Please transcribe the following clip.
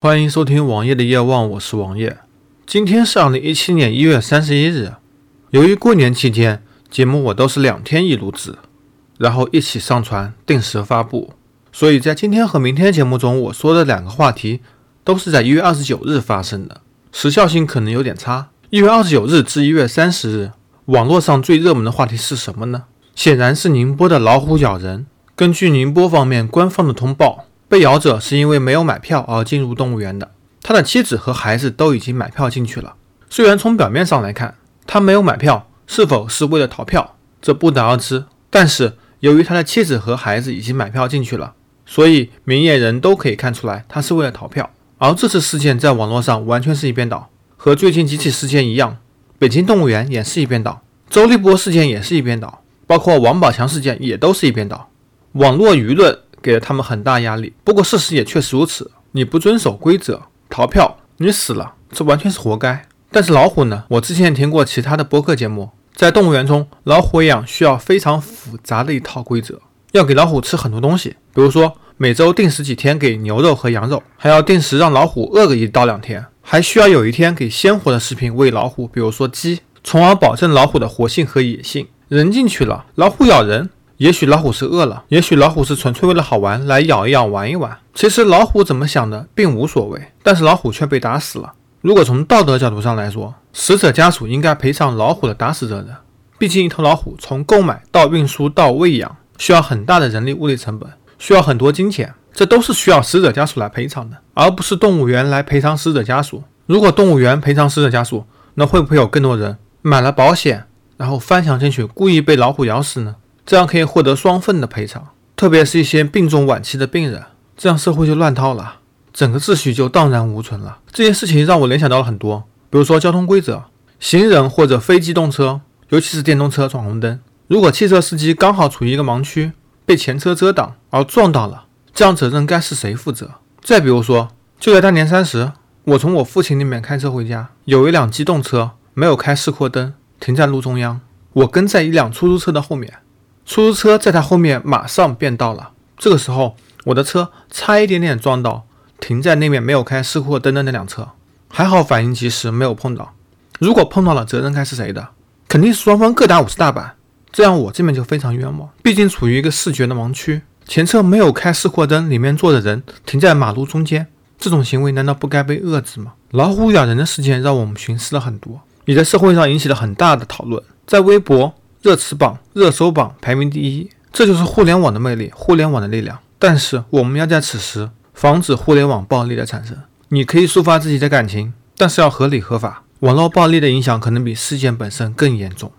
欢迎收听王爷的夜望，我是王爷。今天是二零一七年一月三十一日。由于过年期间节目我都是两天一录制，然后一起上传，定时发布，所以在今天和明天节目中我说的两个话题都是在一月二十九日发生的，时效性可能有点差。一月二十九日至一月三十日，网络上最热门的话题是什么呢？显然是宁波的老虎咬人。根据宁波方面官方的通报。被咬者是因为没有买票而进入动物园的，他的妻子和孩子都已经买票进去了。虽然从表面上来看，他没有买票，是否是为了逃票，这不得而知。但是由于他的妻子和孩子已经买票进去了，所以明眼人都可以看出来，他是为了逃票。而这次事件在网络上完全是一边倒，和最近几起事件一样，北京动物园也是一边倒，周立波事件也是一边倒，包括王宝强事件也都是一边倒，网络舆论。给了他们很大压力。不过事实也确实如此，你不遵守规则逃票，你死了，这完全是活该。但是老虎呢？我之前听过其他的播客节目，在动物园中，老虎养需要非常复杂的一套规则，要给老虎吃很多东西，比如说每周定时几天给牛肉和羊肉，还要定时让老虎饿个一到两天，还需要有一天给鲜活的食品喂老虎，比如说鸡，从而保证老虎的活性和野性。人进去了，老虎咬人。也许老虎是饿了，也许老虎是纯粹为了好玩来咬一咬、玩一玩。其实老虎怎么想的并无所谓，但是老虎却被打死了。如果从道德角度上来说，死者家属应该赔偿老虎的打死者的。毕竟一头老虎从购买到运输到喂养，需要很大的人力物力成本，需要很多金钱，这都是需要死者家属来赔偿的，而不是动物园来赔偿死者家属。如果动物园赔偿死者家属，那会不会有更多人买了保险，然后翻墙进去故意被老虎咬死呢？这样可以获得双份的赔偿，特别是一些病重晚期的病人，这样社会就乱套了，整个秩序就荡然无存了。这件事情让我联想到了很多，比如说交通规则，行人或者非机动车，尤其是电动车闯红灯，如果汽车司机刚好处于一个盲区，被前车遮挡而撞到了，这样责任该是谁负责？再比如说，就在大年三十，我从我父亲那边开车回家，有一辆机动车没有开示廓灯，停在路中央，我跟在一辆出租车的后面。出租车在他后面马上变道了，这个时候我的车差一点点撞到停在那面没有开示廓灯的那辆车，还好反应及时，没有碰到。如果碰到了，责任该是谁的？肯定是双方各打五十大板，这样我这边就非常冤枉。毕竟处于一个视觉的盲区，前车没有开示廓灯，里面坐着人停在马路中间，这种行为难道不该被遏制吗？老虎咬人的事件让我们寻思了很多，也在社会上引起了很大的讨论，在微博。热词榜、热搜榜排名第一，这就是互联网的魅力，互联网的力量。但是我们要在此时防止互联网暴力的产生。你可以抒发自己的感情，但是要合理合法。网络暴力的影响可能比事件本身更严重。